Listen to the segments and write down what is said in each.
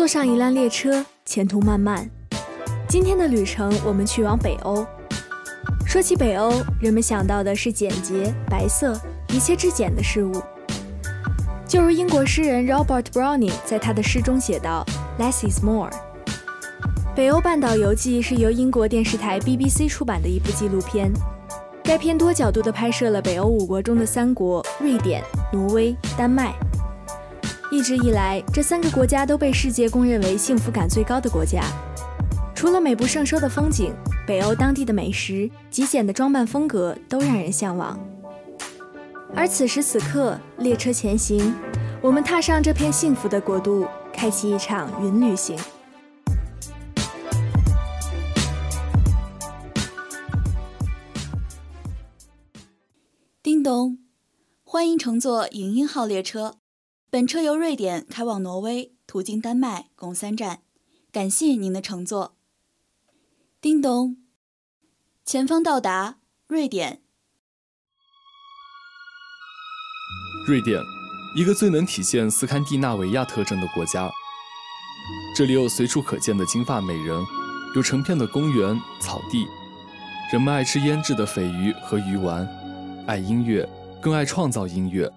坐上一辆列车，前途漫漫。今天的旅程，我们去往北欧。说起北欧，人们想到的是简洁、白色、一切质简的事物。就如英国诗人 Robert Browning 在他的诗中写道：“Less is more。”《北欧半岛游记》是由英国电视台 BBC 出版的一部纪录片。该片多角度地拍摄了北欧五国中的三国——瑞典、挪威、丹麦。一直以来，这三个国家都被世界公认为幸福感最高的国家。除了美不胜收的风景，北欧当地的美食、极简的装扮风格都让人向往。而此时此刻，列车前行，我们踏上这片幸福的国度，开启一场云旅行。叮咚，欢迎乘坐影音号列车。本车由瑞典开往挪威，途经丹麦，共三站。感谢您的乘坐。叮咚，前方到达瑞典。瑞典，一个最能体现斯堪的纳维亚特征的国家。这里有随处可见的金发美人，有成片的公园、草地。人们爱吃腌制的鲱鱼和鱼丸，爱音乐，更爱创造音乐。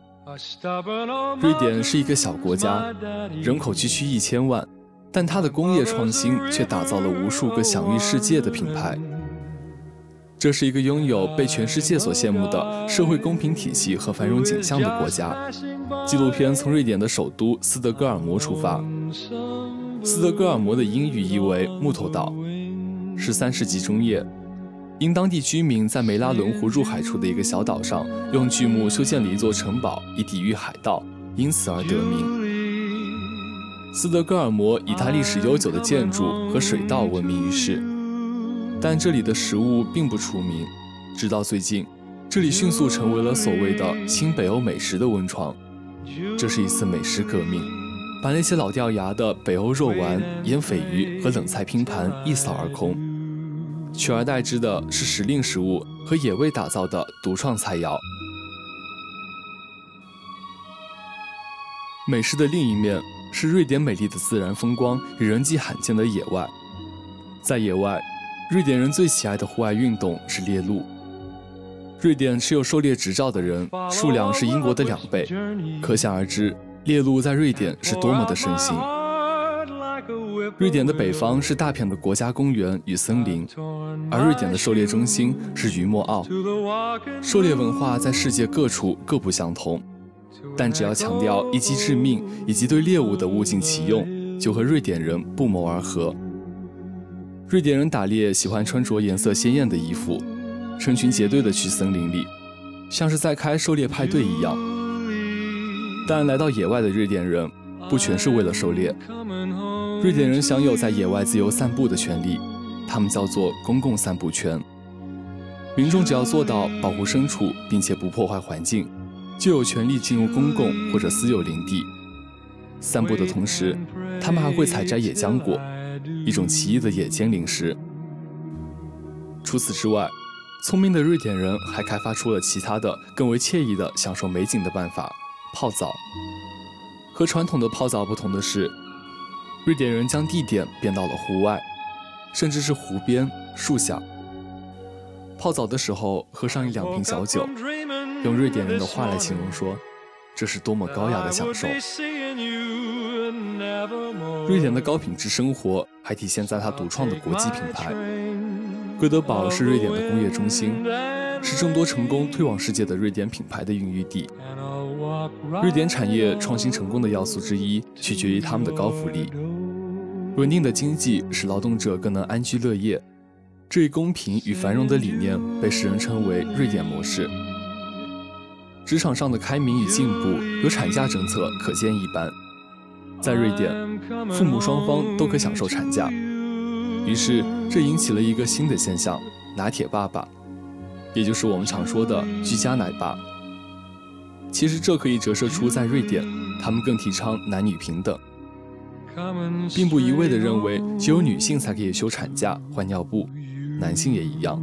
瑞典是一个小国家，人口区区一千万，但它的工业创新却打造了无数个享誉世界的品牌。这是一个拥有被全世界所羡慕的社会公平体系和繁荣景象的国家。纪录片从瑞典的首都斯德哥尔摩出发。斯德哥尔摩的英语意为“木头岛”，十三世纪中叶。因当地居民在梅拉伦湖入海处的一个小岛上用巨木修建了一座城堡，以抵御海盗，因此而得名。斯德哥尔摩以它历史悠久的建筑和水道闻名于世，但这里的食物并不出名。直到最近，这里迅速成为了所谓的新北欧美食的温床。这是一次美食革命，把那些老掉牙的北欧肉丸、腌鲱鱼和冷菜拼盘一扫而空。取而代之的是时令食物和野味打造的独创菜肴。美食的另一面是瑞典美丽的自然风光与人迹罕见的野外。在野外，瑞典人最喜爱的户外运动是猎鹿。瑞典持有狩猎执照的人数量是英国的两倍，可想而知，猎鹿在瑞典是多么的盛行。瑞典的北方是大片的国家公园与森林，而瑞典的狩猎中心是于莫奥。狩猎文化在世界各处各不相同，但只要强调一击致命以及对猎物的物尽其用，就和瑞典人不谋而合。瑞典人打猎喜欢穿着颜色鲜艳的衣服，成群结队的去森林里，像是在开狩猎派对一样。但来到野外的瑞典人，不全是为了狩猎。瑞典人享有在野外自由散步的权利，他们叫做公共散步权。民众只要做到保护牲畜，并且不破坏环境，就有权利进入公共或者私有林地。散步的同时，他们还会采摘野浆果，一种奇异的野间零食。除此之外，聪明的瑞典人还开发出了其他的更为惬意的享受美景的办法——泡澡。和传统的泡澡不同的是。瑞典人将地点变到了户外，甚至是湖边、树下。泡澡的时候喝上一两瓶小酒，用瑞典人的话来形容说，这是多么高雅的享受！瑞典的高品质生活还体现在它独创的国际品牌。哥德堡是瑞典的工业中心，是众多成功推往世界的瑞典品牌的孕育地。瑞典产业创新成功的要素之一，取决于他们的高福利。稳定的经济使劳动者更能安居乐业，这一公平与繁荣的理念被世人称为“瑞典模式”。职场上的开明与进步，有产假政策可见一斑。在瑞典，父母双方都可享受产假，于是这引起了一个新的现象——拿铁爸爸，也就是我们常说的居家奶爸。其实这可以折射出，在瑞典，他们更提倡男女平等。并不一味地认为只有女性才可以休产假换尿布，男性也一样。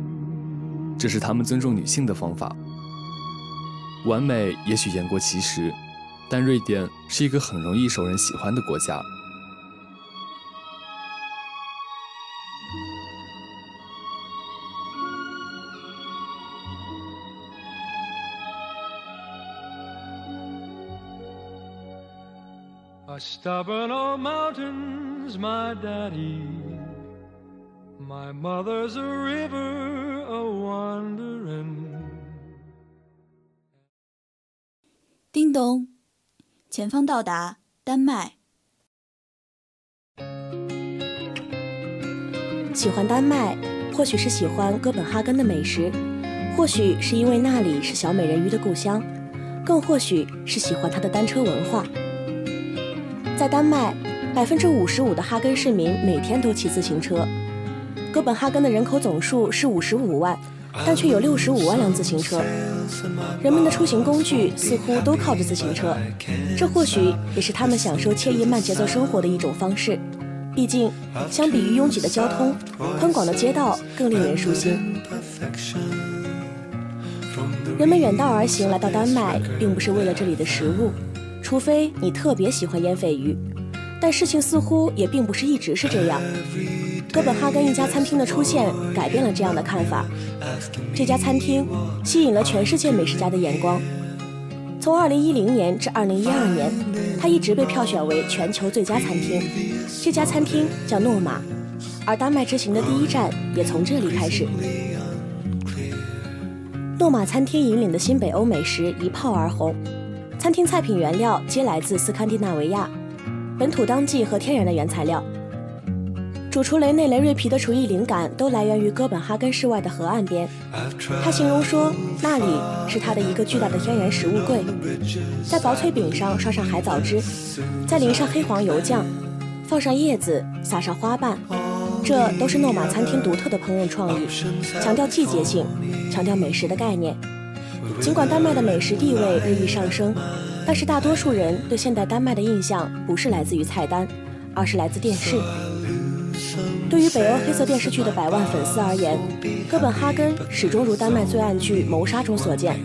这是他们尊重女性的方法。完美也许言过其实，但瑞典是一个很容易受人喜欢的国家。Stubborn old mountains, my daddy. My mother's a river a wandering. 叮咚，前方到达丹麦。喜欢丹麦，或许是喜欢哥本哈根的美食，或许是因为那里是小美人鱼的故乡，更或许是喜欢它的单车文化。在丹麦，百分之五十五的哈根市民每天都骑自行车。哥本哈根的人口总数是五十五万，但却有六十五万辆自行车。人们的出行工具似乎都靠着自行车，这或许也是他们享受惬意慢节奏生活的一种方式。毕竟，相比于拥挤的交通，宽广的街道更令人舒心。人们远道而行来到丹麦，并不是为了这里的食物。除非你特别喜欢腌鲱鱼，但事情似乎也并不是一直是这样。哥本哈根一家餐厅的出现改变了这样的看法。这家餐厅吸引了全世界美食家的眼光。从2010年至2012年，它一直被票选为全球最佳餐厅。这家餐厅叫诺玛，而丹麦之行的第一站也从这里开始。诺玛餐厅引领的新北欧美食一炮而红。餐厅菜品原料皆来自斯堪的纳维亚，本土当季和天然的原材料。主厨雷内雷瑞皮的厨艺灵感都来源于哥本哈根市外的河岸边。他形容说，那里是他的一个巨大的天然食物柜，在薄脆饼上刷上海藻汁，再淋上黑黄油酱，放上叶子，撒上花瓣，这都是诺玛餐厅独特的烹饪创意，强调季节性，强调美食的概念。尽管丹麦的美食地位日益上升，但是大多数人对现代丹麦的印象不是来自于菜单，而是来自电视。对于北欧黑色电视剧的百万粉丝而言，哥本哈根始终如丹麦罪案剧《谋杀》中所见，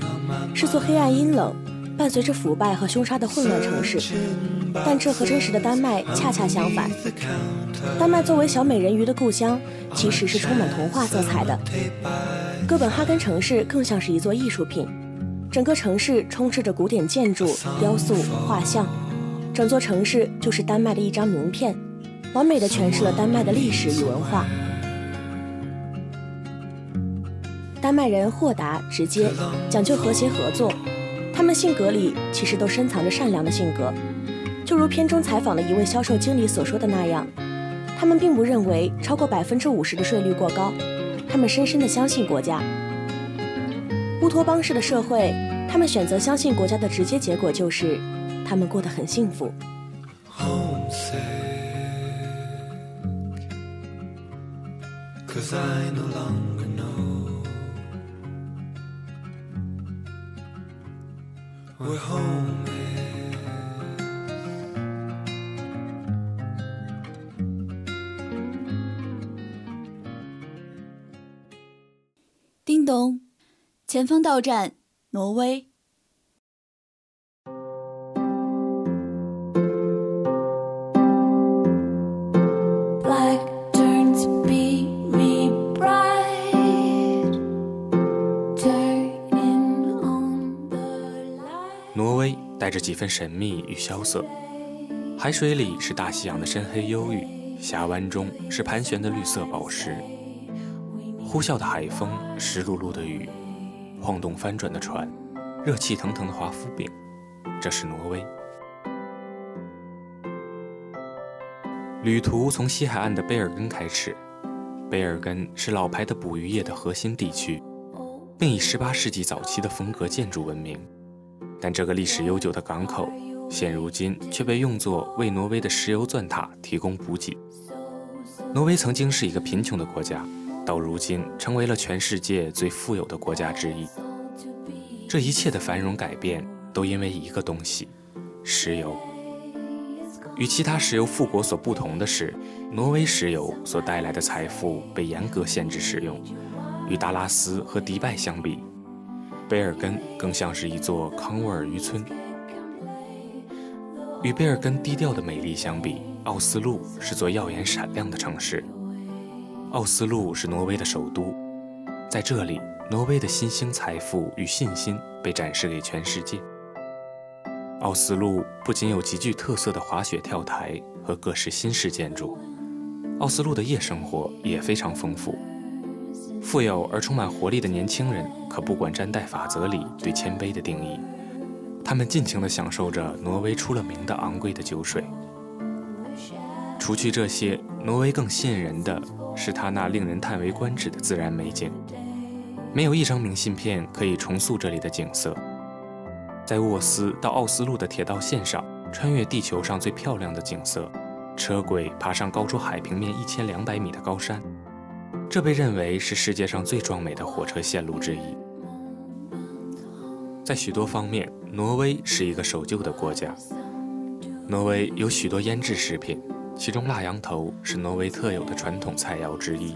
是座黑暗阴冷、伴随着腐败和凶杀的混乱城市。但这和真实的丹麦恰恰相反。丹麦作为小美人鱼的故乡，其实是充满童话色彩的。哥本哈根城市更像是一座艺术品，整个城市充斥着古典建筑、雕塑、画像，整座城市就是丹麦的一张名片，完美的诠释了丹麦的历史与文化。丹麦人豁达直接，讲究和谐合作，他们性格里其实都深藏着善良的性格，就如片中采访的一位销售经理所说的那样，他们并不认为超过百分之五十的税率过高。他们深深的相信国家。乌托邦式的社会，他们选择相信国家的直接结果就是，他们过得很幸福。叮咚，前方到站，挪威。挪挪威带着几分神秘与萧瑟，海水里是大西洋的深黑忧郁，峡湾中是盘旋的绿色宝石，呼啸的海风，湿漉漉的雨，晃动翻转的船，热气腾腾的华夫饼，这是挪威。旅途从西海岸的贝尔根开始，贝尔根是老牌的捕鱼业的核心地区，并以18世纪早期的风格建筑闻名。但这个历史悠久的港口，现如今却被用作为挪威的石油钻塔提供补给。挪威曾经是一个贫穷的国家，到如今成为了全世界最富有的国家之一。这一切的繁荣改变，都因为一个东西——石油。与其他石油富国所不同的是，挪威石油所带来的财富被严格限制使用。与达拉斯和迪拜相比，贝尔根更像是一座康沃尔渔村。与贝尔根低调的美丽相比，奥斯陆是座耀眼闪亮的城市。奥斯陆是挪威的首都，在这里，挪威的新兴财富与信心被展示给全世界。奥斯陆不仅有极具特色的滑雪跳台和各式新式建筑，奥斯陆的夜生活也非常丰富。富有而充满活力的年轻人可不管詹代法则里对谦卑的定义，他们尽情地享受着挪威出了名的昂贵的酒水。除去这些，挪威更吸引人的是它那令人叹为观止的自然美景。没有一张明信片可以重塑这里的景色。在沃斯到奥斯陆的铁道线上，穿越地球上最漂亮的景色，车轨爬上高出海平面一千两百米的高山，这被认为是世界上最壮美的火车线路之一。在许多方面，挪威是一个守旧的国家。挪威有许多腌制食品，其中腊羊头是挪威特有的传统菜肴之一。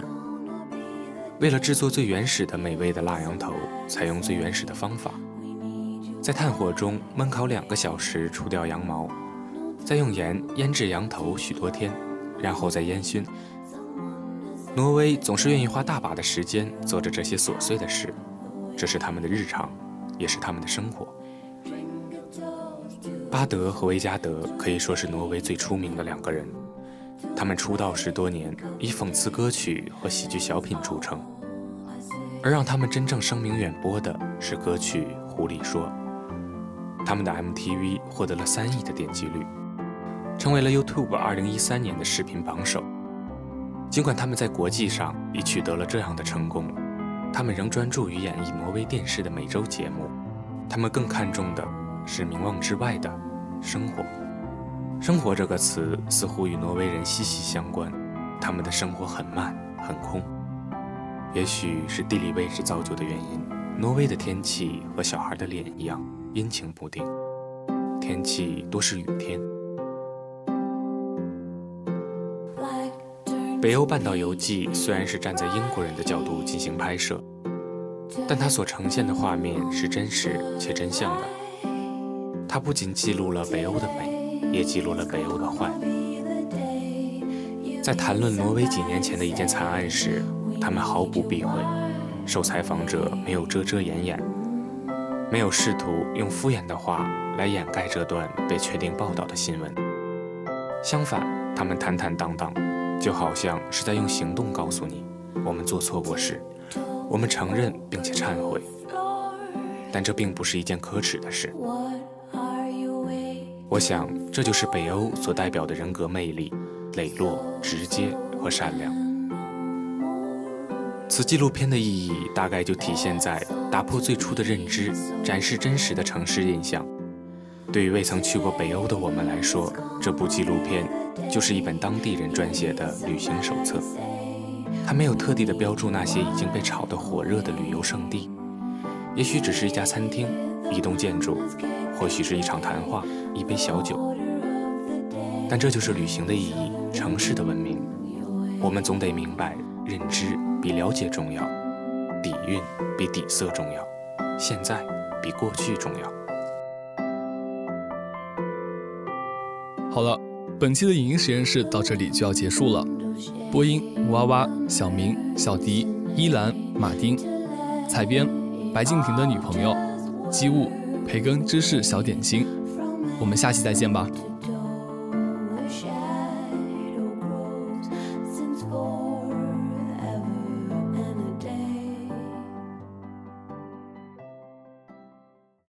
为了制作最原始的美味的腊羊头，采用最原始的方法。在炭火中焖烤两个小时，除掉羊毛，再用盐腌制羊头许多天，然后再烟熏。挪威总是愿意花大把的时间做着这些琐碎的事，这是他们的日常，也是他们的生活。巴德和维加德可以说是挪威最出名的两个人，他们出道十多年，以讽刺歌曲和喜剧小品著称，而让他们真正声名远播的是歌曲《狐狸说》。他们的 MTV 获得了三亿的点击率，成为了 YouTube 2013年的视频榜首。尽管他们在国际上已取得了这样的成功，他们仍专注于演绎挪威电视的每周节目。他们更看重的是名望之外的生活。生活这个词似乎与挪威人息息相关。他们的生活很慢，很空。也许是地理位置造就的原因，挪威的天气和小孩的脸一样。阴晴不定，天气多是雨天。《北欧半岛游记》虽然是站在英国人的角度进行拍摄，但它所呈现的画面是真实且真相的。它不仅记录了北欧的美，也记录了北欧的坏。在谈论挪威几年前的一件惨案时，他们毫不避讳，受采访者没有遮遮掩掩。没有试图用敷衍的话来掩盖这段被确定报道的新闻，相反，他们坦坦荡荡，就好像是在用行动告诉你：我们做错过事，我们承认并且忏悔。但这并不是一件可耻的事。我想，这就是北欧所代表的人格魅力：磊落、直接和善良。此纪录片的意义大概就体现在打破最初的认知，展示真实的城市印象。对于未曾去过北欧的我们来说，这部纪录片就是一本当地人撰写的旅行手册。它没有特地的标注那些已经被炒得火热的旅游胜地，也许只是一家餐厅、一栋建筑，或许是一场谈话、一杯小酒。但这就是旅行的意义，城市的文明。我们总得明白，认知。比了解重要，底蕴比底色重要，现在比过去重要。好了，本期的影音实验室到这里就要结束了。播音：娃娃、小明、小迪、依兰、马丁；采编：白敬亭的女朋友，机务。培根芝士小点心。我们下期再见吧。